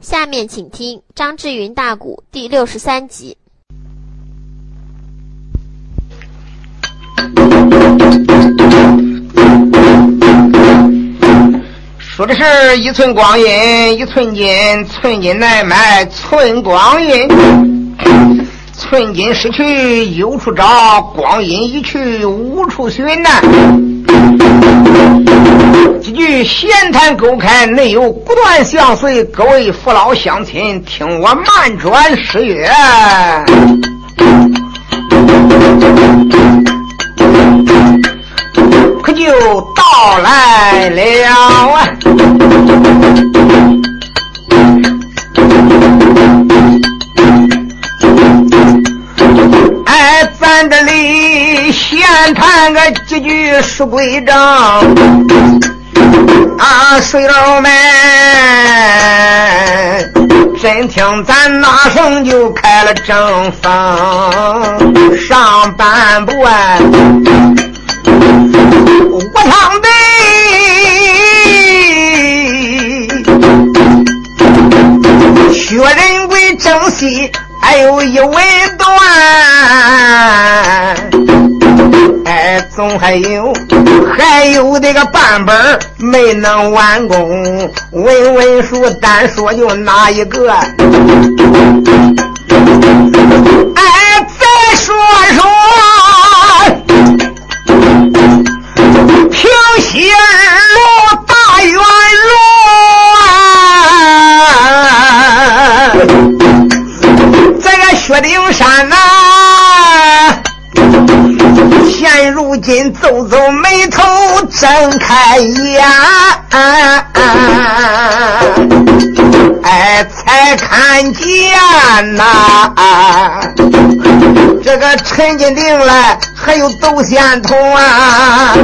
下面请听张志云大鼓第六十三集。说的是一寸光阴一寸金，寸金难买寸光阴。寸金失去有处找，光阴一去无处寻呐。几句闲谈勾开，内有不断相随。各位父老乡亲，听我慢转诗曰。可就到来了啊！哎，咱这里闲谈个几句书归章啊，水佬们，真听咱哪声就开了正风，上半部啊。我唱的薛仁贵正戏还有一尾段，总还有还有这个半本没能完工，文文书单说就哪一个？哎，再说说。平心儿现如今皱皱眉头，睁开眼，哎，才看见呐，这个陈金定来。还有窦仙童啊，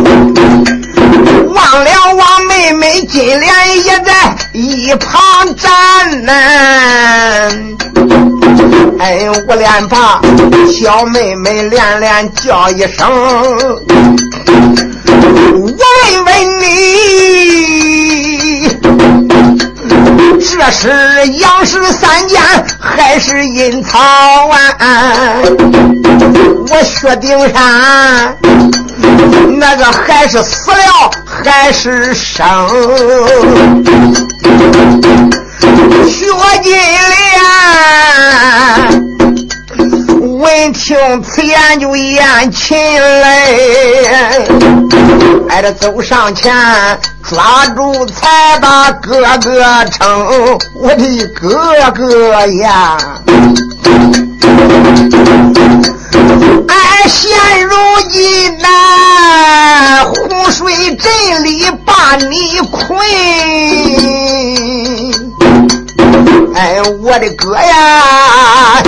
忘了王妹妹金莲也在一旁站呢。哎，我连怕小妹妹连连叫一声，我问问你，这是杨氏三间还是阴曹啊？我薛丁山，那个还是死了还是生？闻听此言就咽噙泪，挨着走上前抓住才把哥哥称，我的哥哥呀！俺现如今呐，洪水镇里把你困。哎，我的哥呀，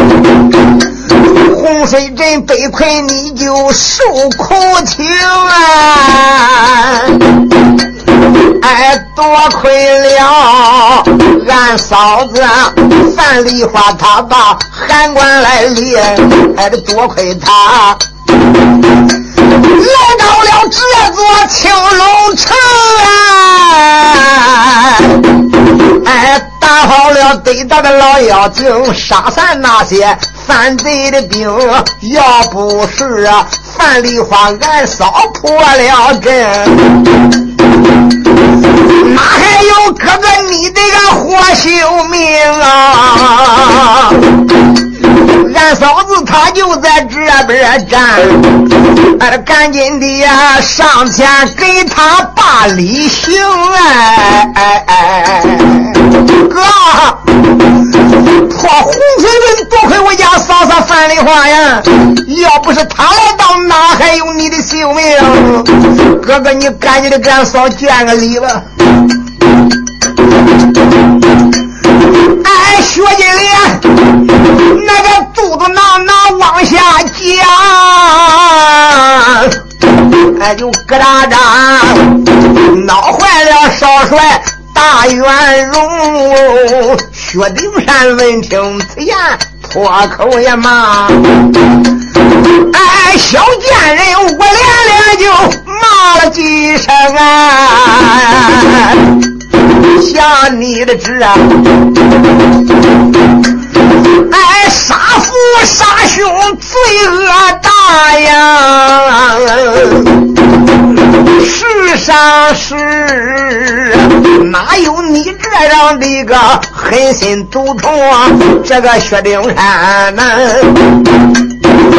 洪水镇被困，你就受苦情啊！哎，多亏了俺嫂子范梨花，她把函官来领，哎，这多亏她来到了这座青龙城啊！哎，打好了对打的老妖精，杀散那些犯罪的兵，要不是啊。范梨花，俺嫂破了阵，哪还有哥哥你这个活性命啊？俺嫂子她就在这边站，俺赶紧的呀上前给他把礼行哎哎哎哎，哥，破红水阵多亏我家嫂嫂范梨花呀，要不是他来到。哪还有你的性命？哥哥，你赶紧的给俺嫂见个礼吧。哎，薛金莲，肚子囊囊往下降，哎，就咯哒哒，闹坏了少帅大元荣。薛丁山闻听此言，脱口也骂。哎，小贱人，我连连就骂了几声啊！下你的旨啊！哎，杀父杀兄罪恶大呀！世上是哪有你这样的一个狠心毒虫？这个薛丁山呐，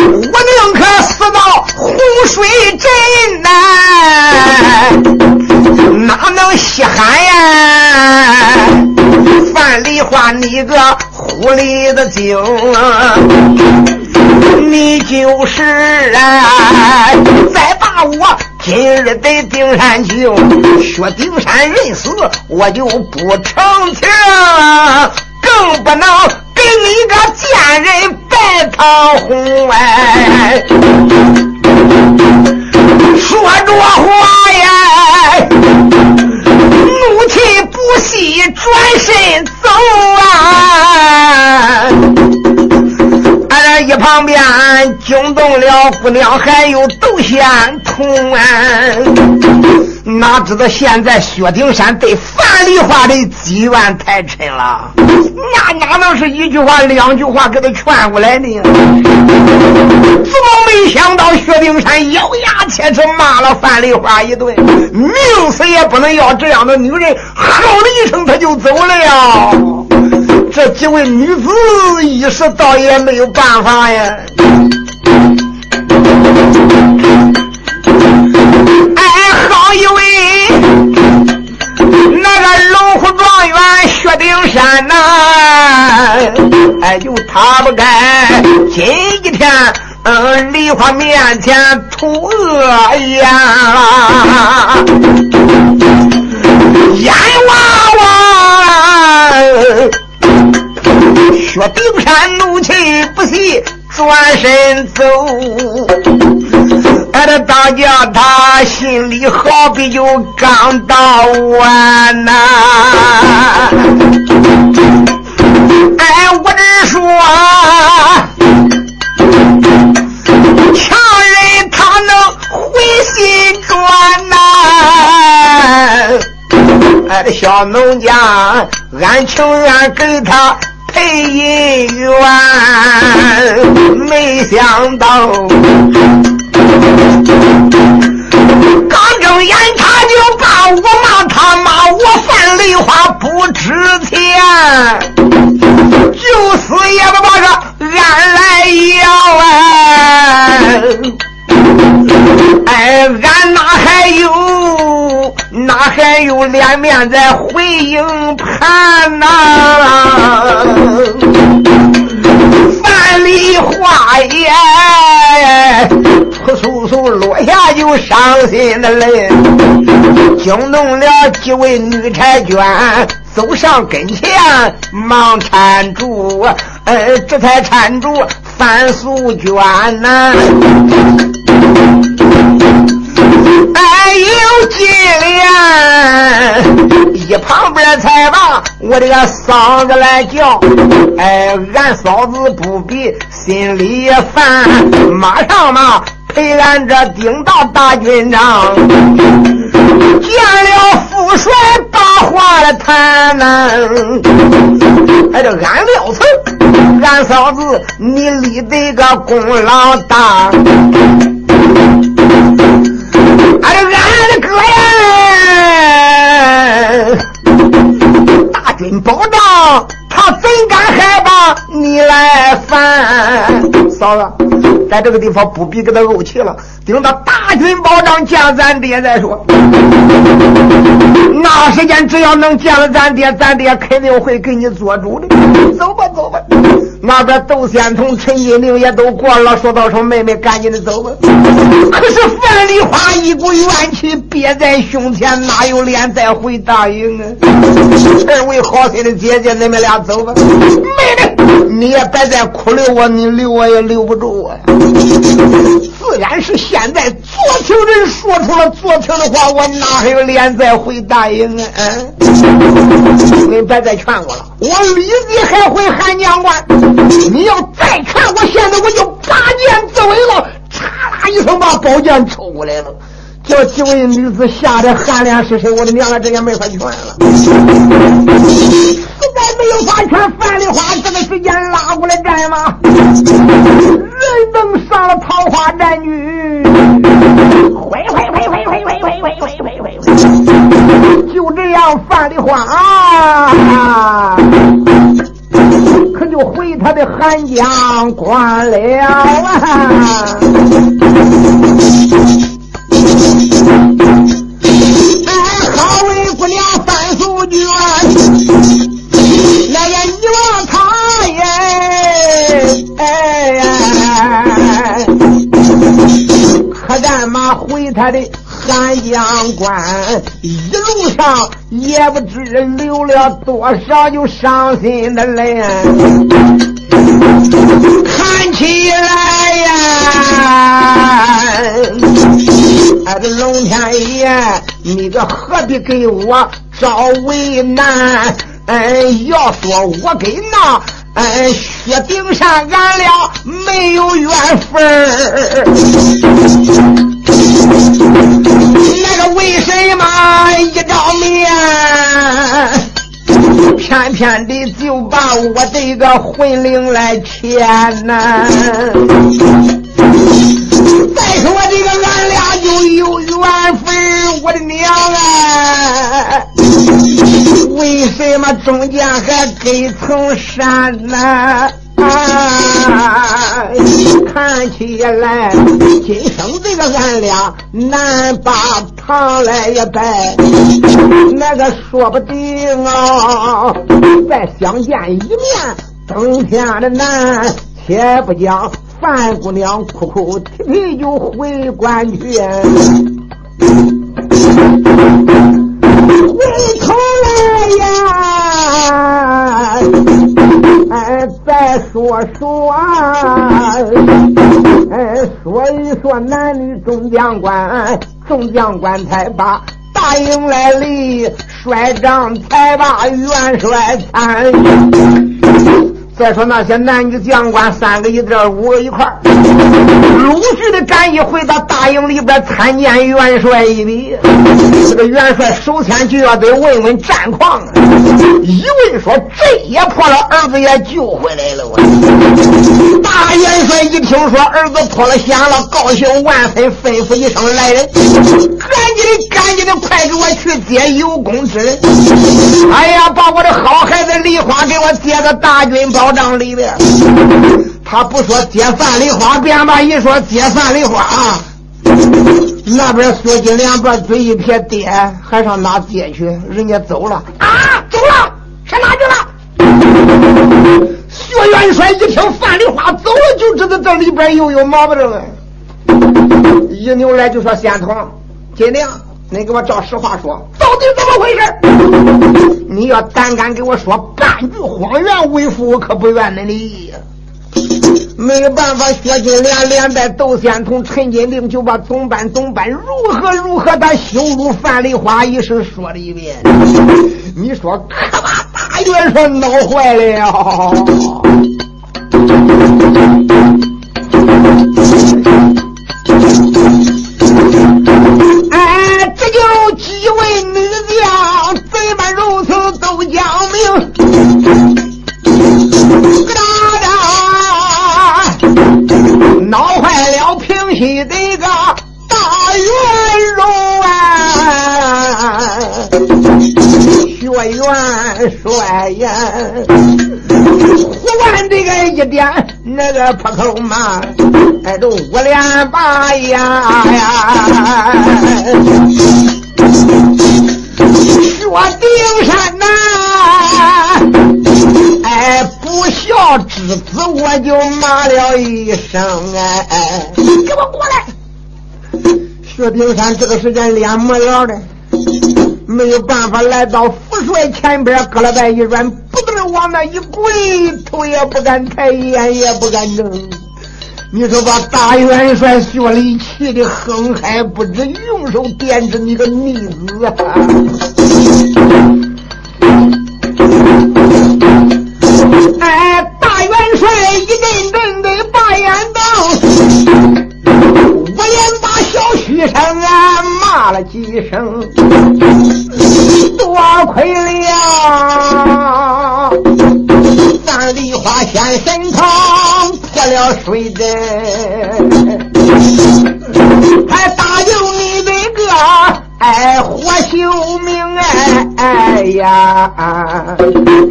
我宁可死到洪水镇呐，哪能稀罕呀？范梨花，你个狐狸的精！你就是啊！再把我今日得顶山去，薛丁山人死，我就不成情，更不能给你个贱人白桃红哎！说着话呀，怒气不息，转身走啊！俺一旁边惊动了姑娘，还有窦仙童啊！哪知道现在薛丁山对范梨花的积怨太深了，那哪能是一句话两句话给他劝过来呢？怎么没想到薛丁山咬牙切齿骂了范梨花一顿，命死也不能要这样的女人！吼了一声，他就走了呀！这几位女子一时倒也没有办法呀。哎，好一位那个龙虎状元薛丁山呐，哎，就他不该今一天嗯梨花面前吐恶言，阎王薛丁山怒气不息，转身走。俺这大家他心里好比就刚到完呐。哎，我只说，强人他能回心转呐。哎，这小农家，俺情愿给他。配姻缘，没想到刚睁眼他就把我骂，他骂我犯梨花不值钱，就是也不把这俺来要啊！哎，俺哪还有哪还有脸面再回应盘呐？范梨花也，扑簌簌落下就伤心的泪，惊动了几位女婵娟，走上跟前忙搀住，呃，这才搀住范素娟呐。哎，有金莲，一旁边才把我这个嫂子来叫。哎，俺嫂子不比心里烦，马上嘛陪俺这顶到大军长，见了父帅把话来谈呐。哎，这俺料曾，俺嫂子你立的个功劳大。俺的俺的哥呀，大军保障，他怎敢害怕你来烦？嫂子，在这个地方不必给他怄气了，等到大军保障见咱爹再说。那时间只要能见了咱爹，咱爹肯定会给你做主的。走吧，走吧。那边窦仙童、陈金玲也都过了，说道：“说妹妹，赶紧的走吧。”可是范梨花一股怨气憋在胸前，哪有脸再回大营啊？二位好心的姐姐，你们俩走吧。妹妹，你也别再哭留我，你留我也留不住我呀。自然是现在做情人说出了昨天的话，我哪还有脸再回大营啊？嗯你别再劝我了，我立即还回汉江关。你要再看我，现在我就拔剑自刎了！嚓啦一声，把宝剑抽过来了。叫几位女子吓得汗脸湿身，我的娘啊，这也没法劝了。实在没有法劝，范丽花这个时间拉过来战吗？人能上了桃花战女，回回回回回回回回回回回，就这样范丽花啊，可就回他的寒江关了啊。哎，好为姑娘范素娟，那个你望他耶，哎，可干嘛回他的汉江关？一路上也不知流了多少就伤心的泪，看起来呀。哎，这龙天爷，你个何必给我找为难？哎，要说我跟那哎薛丁山俺俩没有缘分那个为什么一照面，偏偏的就把我这个魂灵来牵呢？再说这个俺俩没有缘分，我的娘啊！为什么中间还隔层山呢？啊！看起来今生这个俺俩难把堂来也拜，那个说不定啊，再相见一面，登天的难，且不讲。范姑娘哭哭啼啼就回关去，回头来呀，哎，再说说，哎，说一说男女众将官，众将官才把答应来立，帅帐才把元帅参。再说那些男女将官，三个一对，五个一块陆续的赶一回到大营里边参见元帅一礼。这个元帅首先就要得问问战况，一问说这也破了，儿子也救回来了。我大元帅一听说儿子脱了险了，高兴万分，吩咐一声来人，赶紧的，赶紧的，快给我去接有功之人。哎呀，把我的好孩子梨花给我接到大军包。帐里边，他不说接范梨花，便把一说接范梨花，那边薛金莲把嘴一撇，爹还上哪接去？人家走了啊，走了，上哪去了？薛元帅一听范梨花走了，就知道这里边又有毛病了。一扭来就说：“仙童，金莲。”你给我照实话说，到底怎么回事？你要胆敢给我说半句谎言，为父我可不怨恁的。没办法，薛金莲连带窦仙童、陈金令就把总办总办如何如何的羞辱范梨花一事说了一遍。你说可把大元帅闹坏了。忽然这个一点那个破口嘛，哎，都五连八呀呀！薛丁山呐，哎，不孝之子，我就骂了一声哎，给我过来！薛丁山这个时间脸没了的，没有办法来到副帅前边，胳了膊一软，不得往那一跪，头也不敢抬，眼也不敢睁。你说把大元帅薛礼气的哼还不知，用手点着你个逆子啊！哎，大元帅一阵阵的把眼瞪，一声啊，骂了几声，多亏了咱梨花仙神旁破了水灾，还大救你这个哎活救命哎哎呀，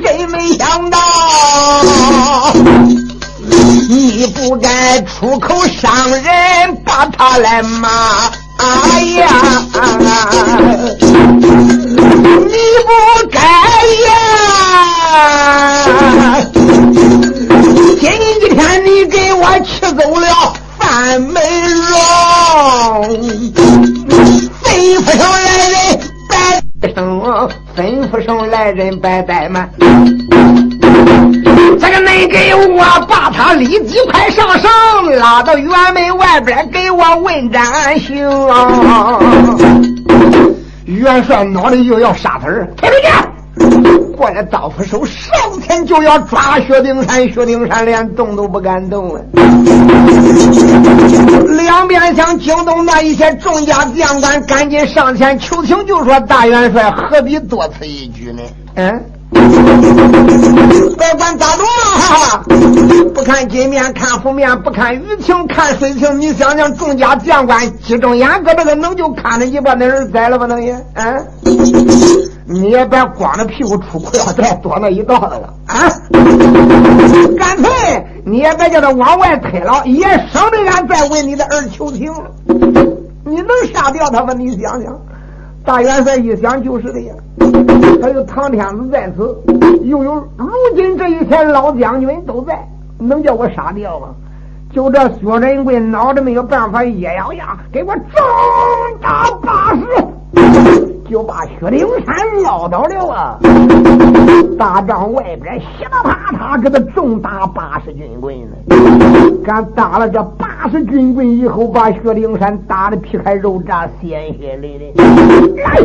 真没想到。你不该出口伤人，把他来骂。哎呀，你不该呀！今天你给我气走了范美容，吩咐上来人白生，吩咐上来人白怠慢。这个恁给我把他立即快上绳，拉到辕门外边给我问斩刑。元帅脑里又要杀他儿，退出去！过来刀斧手上前就要抓薛丁山，薛丁山连动都不敢动了。两边想惊动那一些众家将官，赶紧上前求情，就说大元帅何必多此一举呢？嗯。别管咋着！不看金面看福面，不看雨情看水情。你想想，众家将官集中眼，搁这个能就看着你把那人宰了吧？能也？啊？你也别光着屁股出裤腰带躲那一道子了啊！干脆你也别叫他往外推了，也省得俺再为你的儿求情。你能杀掉他吗？你想想。大元帅一想就是的呀，还有唐天子在此，又有如今这一天老将军都在，能叫我杀掉吗？就这薛仁贵脑子没有办法，一咬牙，给我重打八十。就把薛灵山撂倒了啊！大帐外边噼里啪啦，给他重打八十军棍呢。敢打了这八十军棍以后，把薛灵山打的皮开肉绽，鲜血淋淋。来，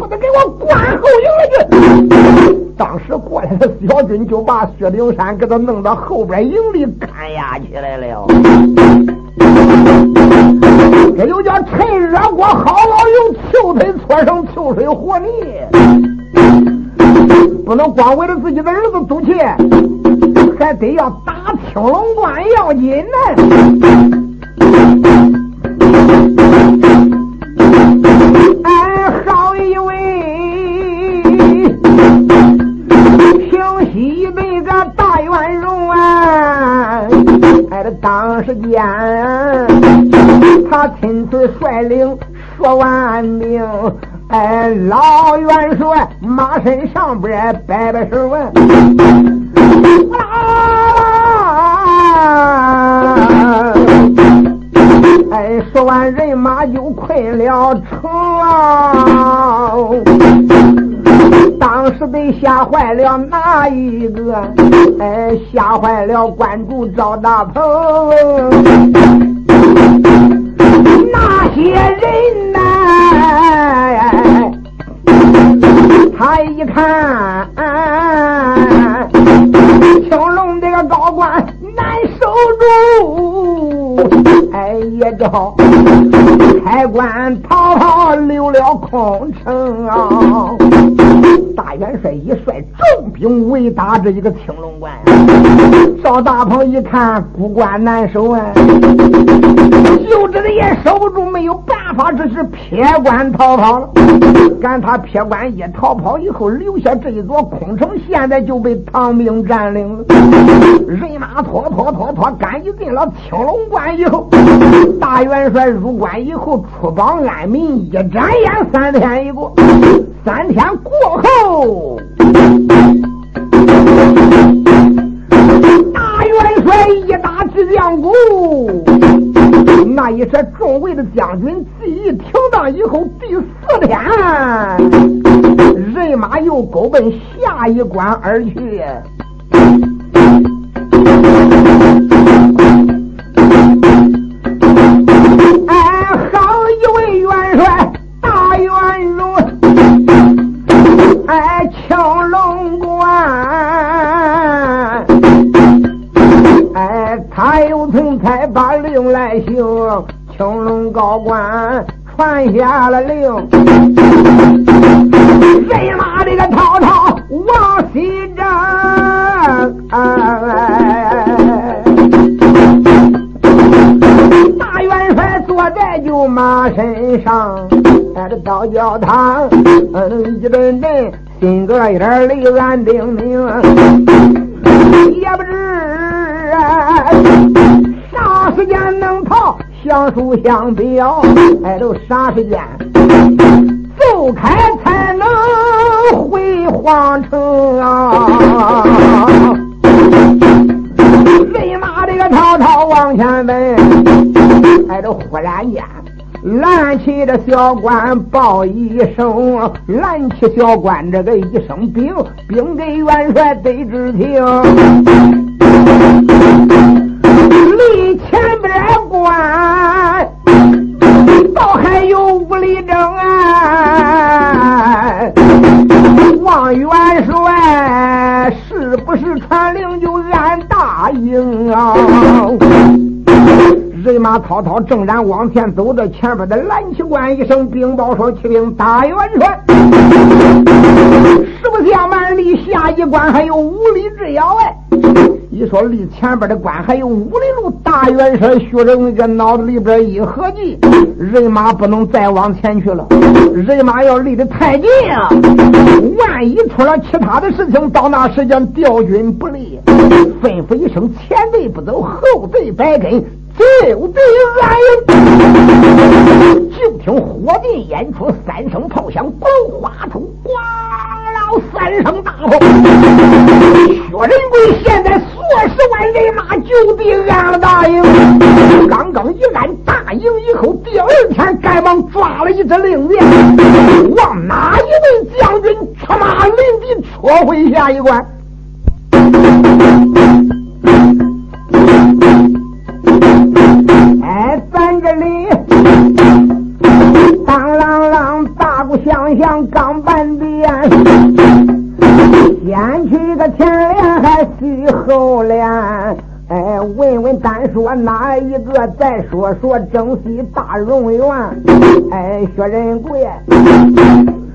把他给我关后营去！当时过来的小军就把薛丁山给他弄到后边营里看押起来了。这就叫趁热锅好老油，秋腿搓成秋水和泥。不能光为了自己的儿子赌气，还得要打青龙关要紧呢。哎，好一位平西那个大元荣啊，哎，这当时间。他亲自率领说完命，哎，老元帅马身上边摆摆手啊，哎，说完人马就困了城，当时得吓坏了哪一个？哎，吓坏了关主赵大鹏。那些人呐，他一看青龙这个高官难守住，哎呀，着开关逃跑留了空城啊！大元帅一率重兵围打这一个青龙关，赵大鹏一看孤关难守啊，就这个也守不住，没有办法，只是撇关逃跑了。赶他撇关一逃跑以后，留下这一座空城，现在就被唐兵占领了。人马拖拖拖拖赶紧进了青龙关以后，大元帅入关以后出榜安民，一眨眼三天一过。三天过后，大元帅一打直将鼓，那一些众位的将军记忆停当以后，第四天，人马又勾奔下一关而去。行，青龙高官传下了令，人马这个滔滔往西征。大元帅坐在就马身上，带着刀教堂，嗯，一阵阵心个一点泪暗叮咛，也不知啥时间能逃，相书相表，哎，都啥时间走开才能回皇城啊！人马这个滔滔往前奔，哎，都忽然间拦起这小官报一声，拦起小官这个一声兵，兵给元帅得知听，离倒还有五里征啊！望元帅是不是传令就按答应啊？人马滔滔正然往前走着，前边的蓝旗官一声禀报说：“启禀大元帅，实不相瞒，离下一关还有五里之遥哎。”一说离前边的关还有五里路，大元帅薛仁贵脑子里边一合计，人马不能再往前去了。人马要离得太近啊，万一出了其他的事情，到那时间调军不利。吩咐一声，前队不走，后队白跟，就地安营。就听火电演出，三声炮响，滚花出，咣三声大炮。薛仁贵现在数十万人马就地安了大营。刚刚一安大营以后，第二天赶忙抓了一支令箭，往哪一位将军出马领敌戳回下一关？哎，咱这里当啷啷，大鼓响响，刚半点，先去个前脸，还续后脸。哎，问问单说哪一个？再说说征西大荣元。哎，薛仁贵，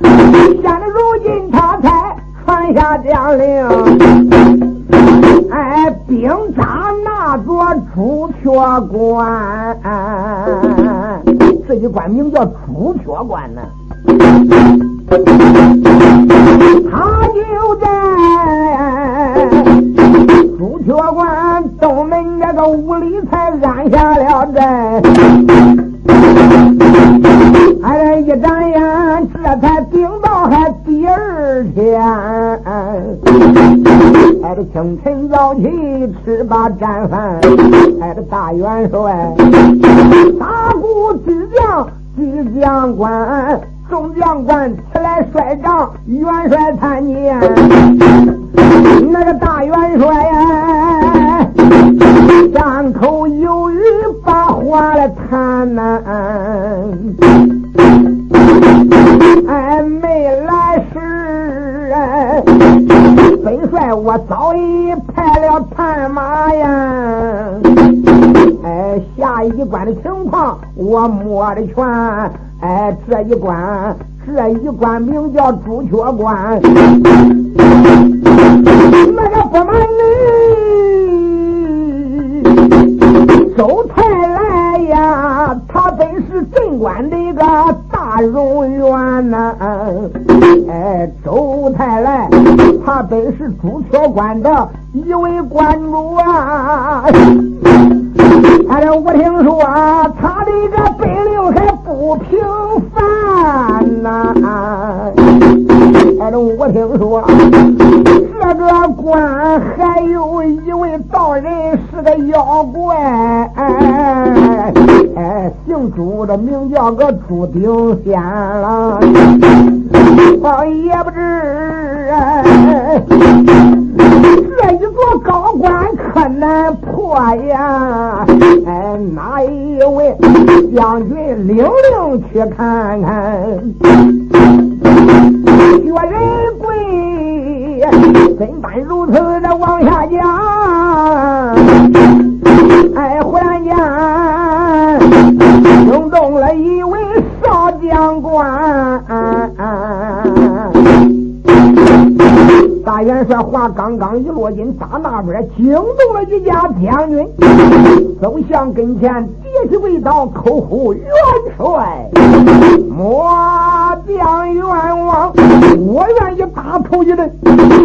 现在如今他才传下将令。哎，兵扎那座朱雀关，这一关名叫朱雀关呢。他就在朱雀关东门那个屋里才安下了寨。哎，一眨眼，这才顶到还第二天。哎，这清晨早起吃罢战饭，哎，这大元帅打鼓巨将巨将官，众将官起来率帐，元帅参见。那个大元帅呀，张口有语把话来谈呐。哎，没来时，哎，本帅我早已派了探马呀。哎，下一关的情况我摸着全。哎，这一关，这一关名叫朱雀关。那个不瞒你，周太来呀，他本是镇关的一个大荣元呐。哎，周太来，他本是朱雀关的一位关主啊。哎，我听说啊他的个不平凡呐。哎，我听说这个关还有一位道人是个妖怪，哎，姓朱的名叫个朱丁仙了，我也不知哎，一座高关可难破呀！哎，哪一位将军领令去看看？薛仁贵怎般如此的往下讲？元帅话刚刚一落音大那边，惊动了一家将军，走向跟前，跌起跪倒，口呼元帅，末将冤枉，我愿意打头一阵，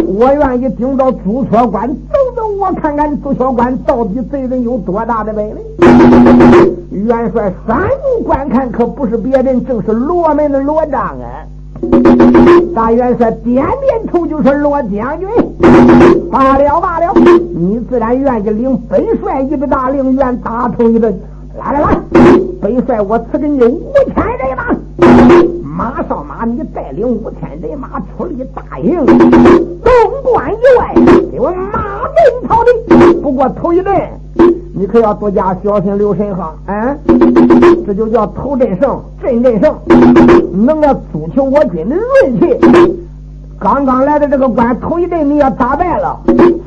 我愿意顶到朱雀关走走，我看看朱雀关到底贼人有多大的本领。元帅三目观看，可不是别人，正是罗门的罗章啊！大元帅点点头，就是：“罗将军，罢了罢了，你自然愿意领本帅一个大令，愿打头一顿。来来来，本帅我赐给你五千人马。”马上马，你带领五千人马出力大营，东关以外给我马奔逃的。不过头一阵，你可要多加小心留神哈！啊，这就叫头阵胜，阵阵胜，能够阻求我军的锐气。刚刚来的这个关，头一阵你要打败了，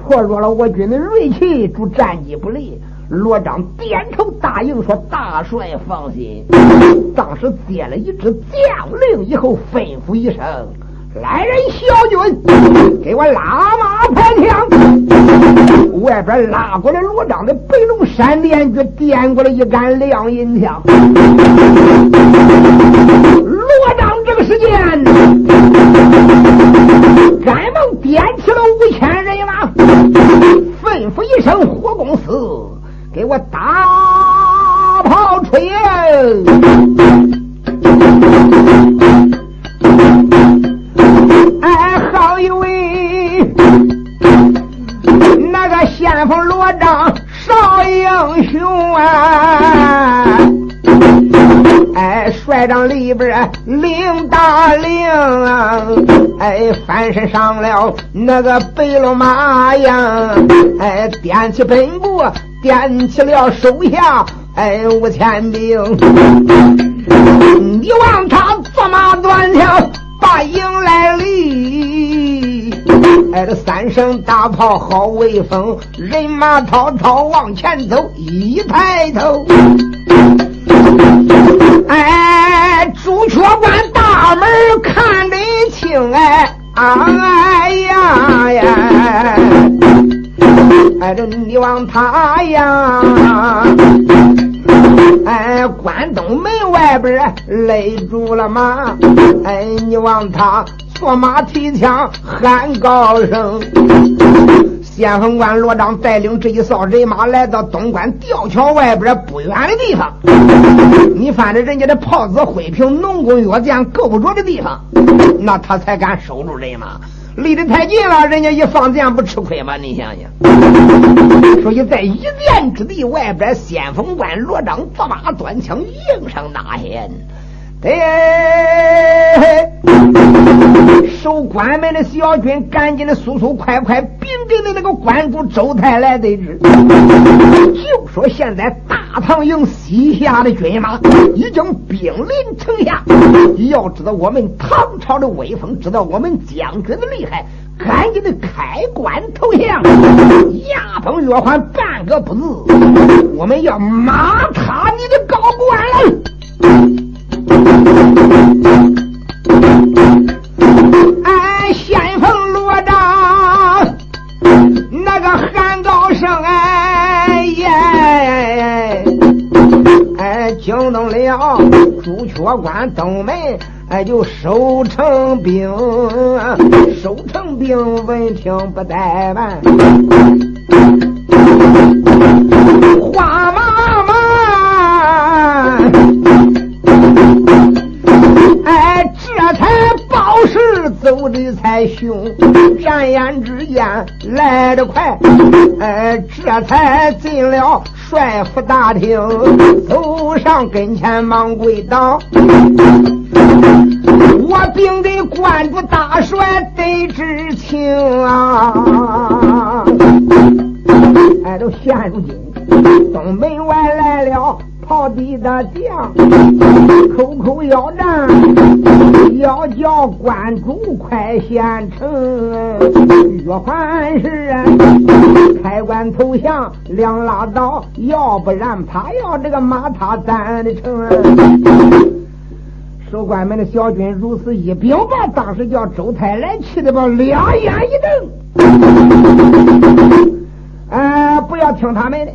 挫弱了我军的锐气，主战绩不利。罗章点头答应说：“大帅放心。”当时接了一支将令以后，吩咐一声：“来人，小军，给我拉马抬枪！”外边拉过来罗章的白龙闪电就点过来一杆亮银枪。罗章这个时间，赶忙点起了五千人马，吩咐一声：“火公司。”给我大炮吹！哎，好一位那个先锋罗章少英雄啊！哎，帅帐里边领大令啊！哎，翻身上了那个白龙马呀！哎，点起本部。点起了手下，哎，五千兵，你望他坐马断枪把营来立，哎，这三声大炮好威风，人马滔滔往前走，一抬头，哎，朱雀关大门看得清，哎，哎呀呀。哎，这你望他呀，哎，关东门外边勒住了马，哎，你望他坐马提枪喊高声。先锋官罗章带领这一扫人马来到东关吊桥外边不远的地方，你翻着人家的炮子、灰瓶、农工药店够不着的地方，那他才敢守住人马。离得太近了，人家一放箭不吃亏吗？你想想，所以在一箭之地外边，先锋官罗章坐马端枪迎上大线。哎，守关门的小军赶紧的，速速快快禀给的那个关主周泰来得知，就说现在大唐营西下的军马已经兵临城下。要知道我们唐朝的威风，知道我们将军的厉害，赶紧的开关投降，牙崩月环半个不字，我们要马踏你的高官了。哎，先锋罗章，那个喊高声哎耶！哎，惊动了朱雀关东门，哎，就收成兵，收成兵闻听不怠慢，花妈走的才凶，转眼之间来得快。哎，这才进了帅府大厅，走上跟前忙跪倒。我禀得关主大帅得知情啊！哎，都现如今东门外来了。跑地的将，口口要战，要叫关主快献城。岳环是开关投降，两拉倒，要不然他要这个马踏咱的城。守关门的小军如此一禀报，当时叫周太来气的把两眼一瞪。哎，不要听他们的，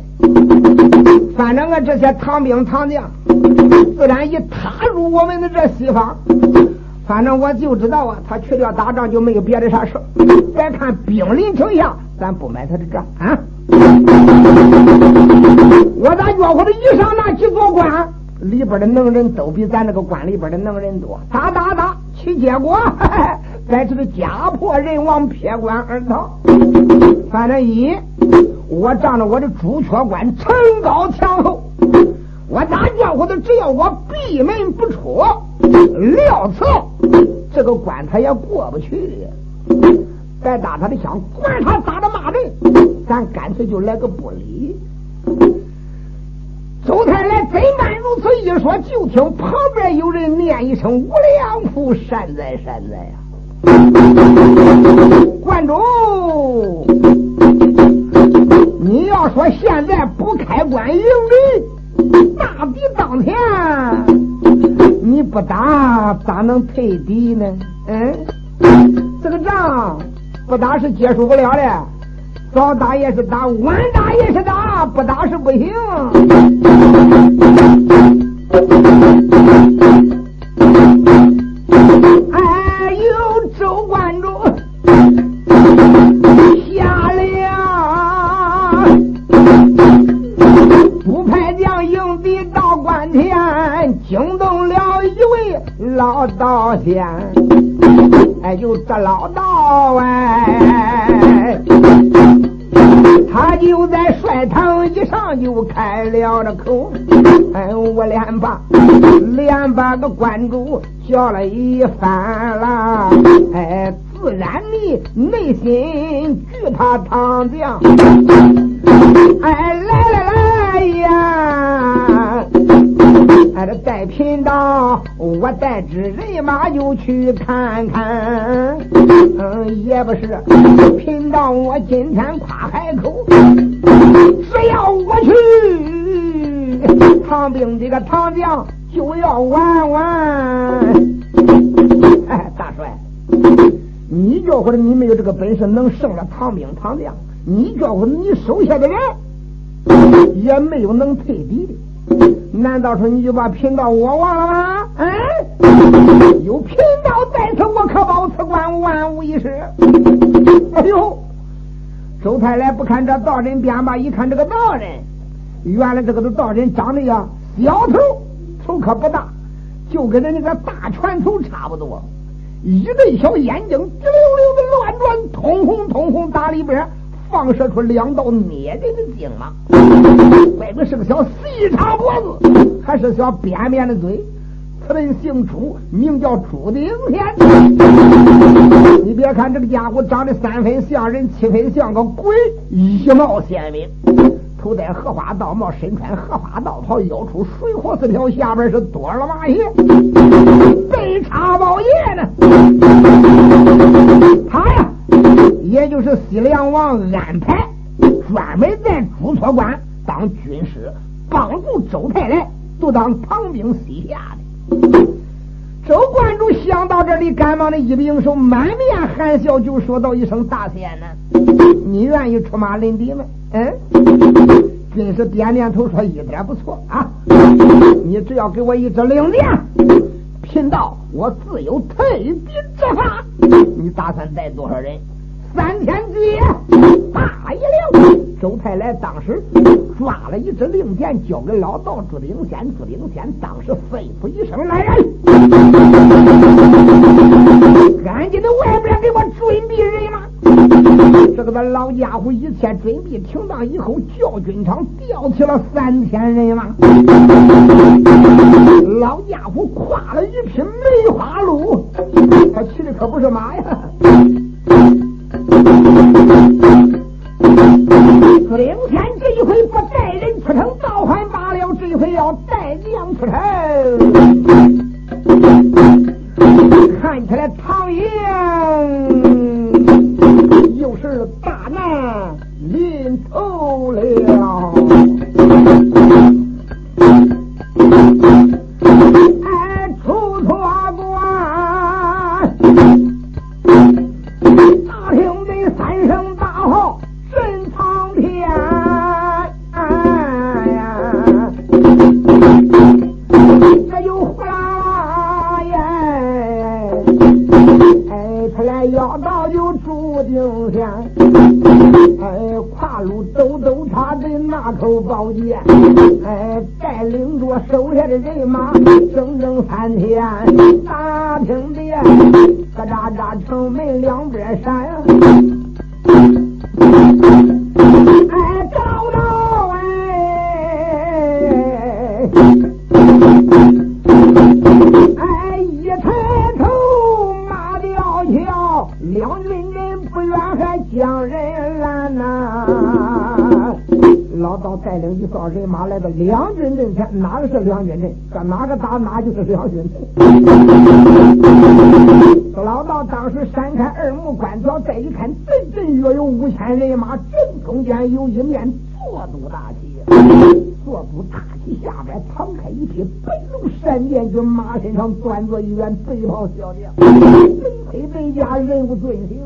反正啊，这些唐兵唐将，自然一踏入我们的这西方，反正我就知道啊，他去了打仗就没有别的啥事。再看兵临城下，咱不买他的账啊！我咋觉着一上那几座关？里边的能人都比咱这个关里边的能人多，打打打，其结果，在这个家破人亡，撇关而逃。反正一，我仗着我的朱雀关城高墙厚，我打觉乎的，只要我闭门不出，料测这个关他也过不去。再打他的枪，管他打的骂人，咱干脆就来个不理。周太来怎敢如此一说？就听旁边有人念一声：“无量福，善哉善哉呀！”观众，你要说现在不开关迎敌，大敌当前，你不打咋能退敌呢？嗯，这个仗不打是结束不了的。早打也是打，晚打也是打，不打是不行。老道仙。哎就，这老道哎！他就在帅堂一上就开了这口，哎，我连把连把个关主叫了一番啦，哎，自然的内心惧怕唐将，哎，来来来呀！哎，这带贫道，我带着人马就去看看。嗯，也不是贫道，我今天夸海口，只要我去，唐兵这个唐将就要玩完。哎，大帅，你觉着你没有这个本事能胜了唐兵唐将？你觉着你手下的人也没有能退敌的？难道说你就把贫道我忘了吗？嗯，有贫道在此，我可保此关万无一失。哎呦，周太来不看这道人便吧，一看这个道人，原来这个的道人长得呀小头，头可不大，就跟人那个大拳头差不多，一对小眼睛滴溜溜的乱转，通红通红，打里边。放射出两道灭人的精芒，外边是个小细长脖子，还是小扁扁的嘴。此人姓朱，名叫朱顶天。你别看这个家伙长得三分像人，七分像个鬼，一貌鲜明。头戴荷花道帽，身穿荷花道袍，腰出水火四条，下边是多了马鞋，背插宝叶呢。他呀。也就是西凉王安排专门在朱雀关当军师，帮助周太来都当唐兵西下的。周观主想到这里，赶忙的一领手，满面含笑，就说道一声：“大仙呢？你愿意出马领敌吗？”嗯，军师点点头说：“一点不错啊！你只要给我一支令箭，贫道我自有退敌之法。你打算带多少人？”三天之夜，大一了。周太来当时抓了一支令箭，交给老道朱灵仙。朱灵仙当时吩咐一声：“来人，赶紧的外边给我准备人马。”这个老家伙一切准备停当以后，叫军场调起了三千人马。老家伙跨了一匹梅花鹿，他骑的可不是马呀。司令天这一回不带人出城倒还罢了，这一回要带将出城。看起来哎，一抬头马吊桥，两军人不远还将人拦呐。老道带领一帮人马来到两军阵前，哪个是两军阵？这哪个打哪就是两军阵。老道当时闪开二目观瞧，再一看，阵阵约有五千人马，正中间有一面坐都大旗。坐都大旗下边藏开一匹白龙闪电军，马身上端坐一员白袍小将，身披白甲，人物尊行。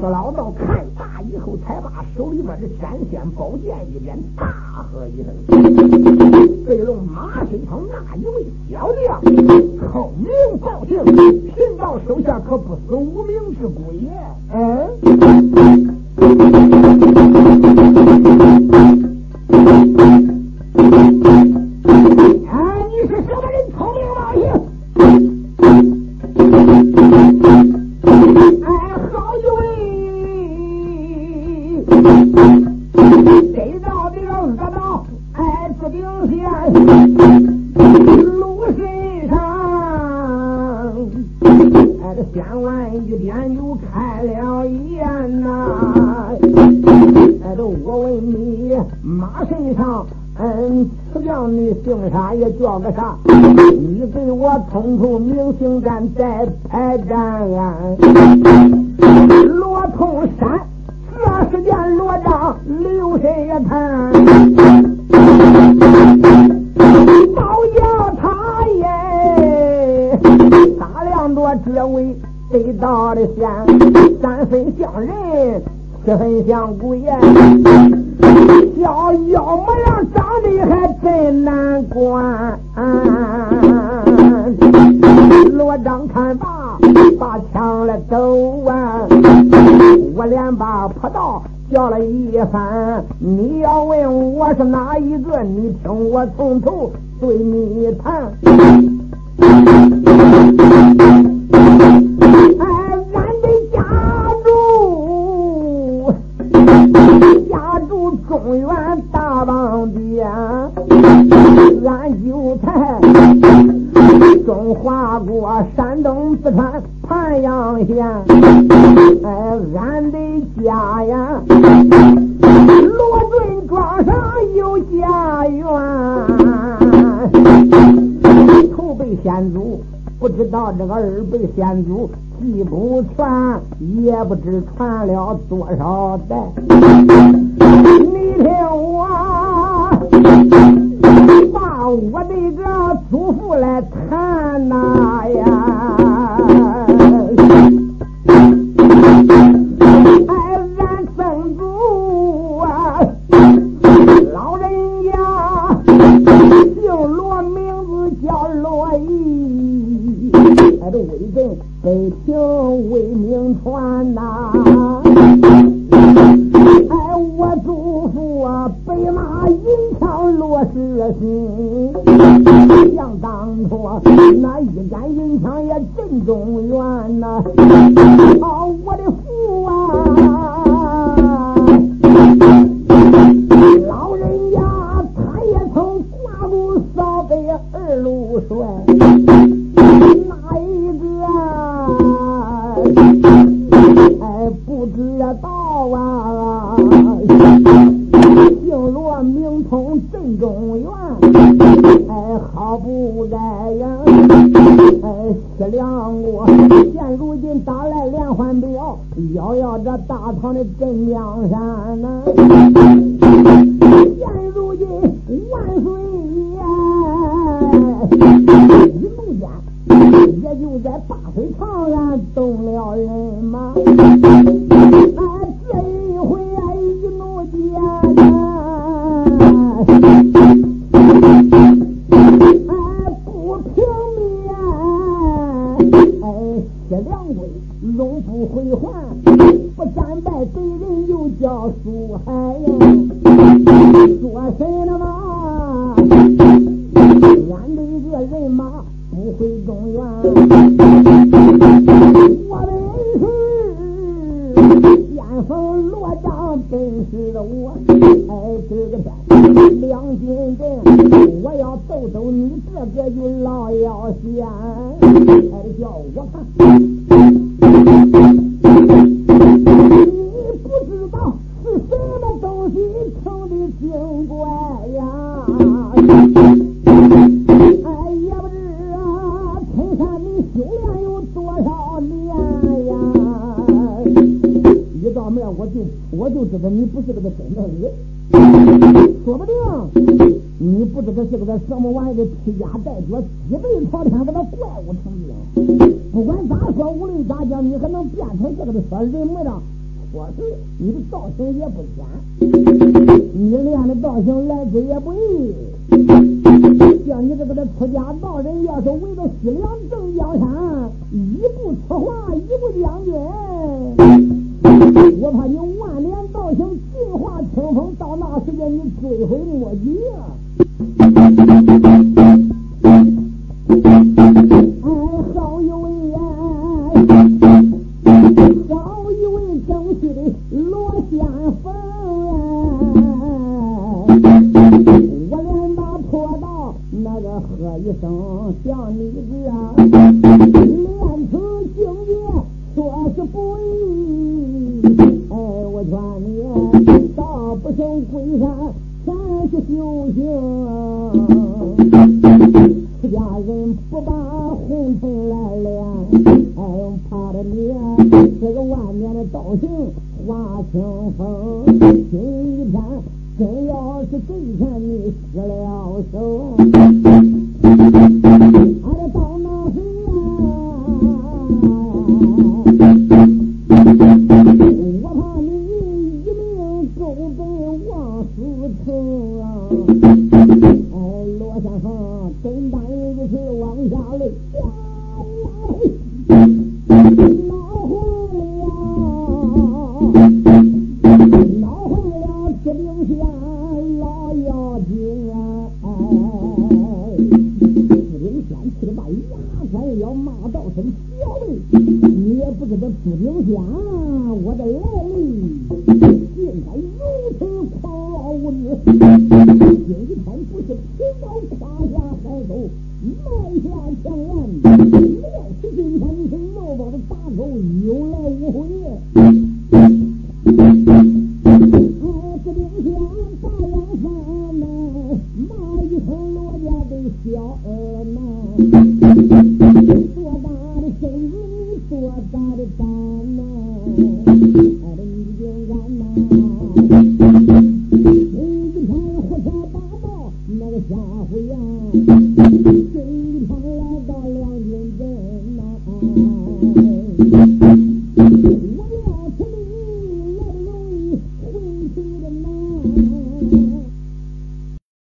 这老道看罢以后，才把手里边的闪现宝剑一连，大喝一声：“白龙马身上那一位小将，口名报姓，贫道手下可不死无名之鬼。”嗯。哎，你是什么人？聪明冒险！哎，好一位，得到这个恶道，哎，这顶县路身上，哎，这千万一点就开了眼呐！我问你，马身上。嗯，此将你姓啥也叫个啥？你给我通通明星战再排战。罗通山，这时间罗章留神一看，包叫他耶，打量着这位得道的仙，三分像人，七分像鬼呀。小妖模样长得还真难观，罗章看罢，把枪来抖啊！我连把破道叫了一番。你要问我是哪一个，你听我从头对你谈。中原大王爹，俺就在中华国山东四川盘阳县，哎，俺的家呀，罗顿庄上有家园，头辈先祖。不知道这个二辈先祖既不传，也不知传了多少代。听我把我的个祖父来谈呐呀。要这大唐的镇江山呐！现如今万岁爷，一怒间也就在大水长安动了人马。回还苏海呀，是个什么玩意儿的披甲戴角，脊背朝天，个那怪物成精。不管咋说，无论咋讲，你还能变成这个的说人模样。确实你的造型也不浅，你练的造型来之也不易。像你这个的出家道人，要是围着西凉正江山，一步出华，一步将军，我怕你万年道行进化清风，到那时间你追悔莫及啊！哎，好一位呀，好一位正气的罗先锋哎！我连那坡道那个喝一声，小妮子啊，男子情义说是不义，哎，我劝你倒不修归山。三去修行。出家人不把红尘来恋，哎，怕的你这个万面的道行。化清风，今一天真要是对前你失了手，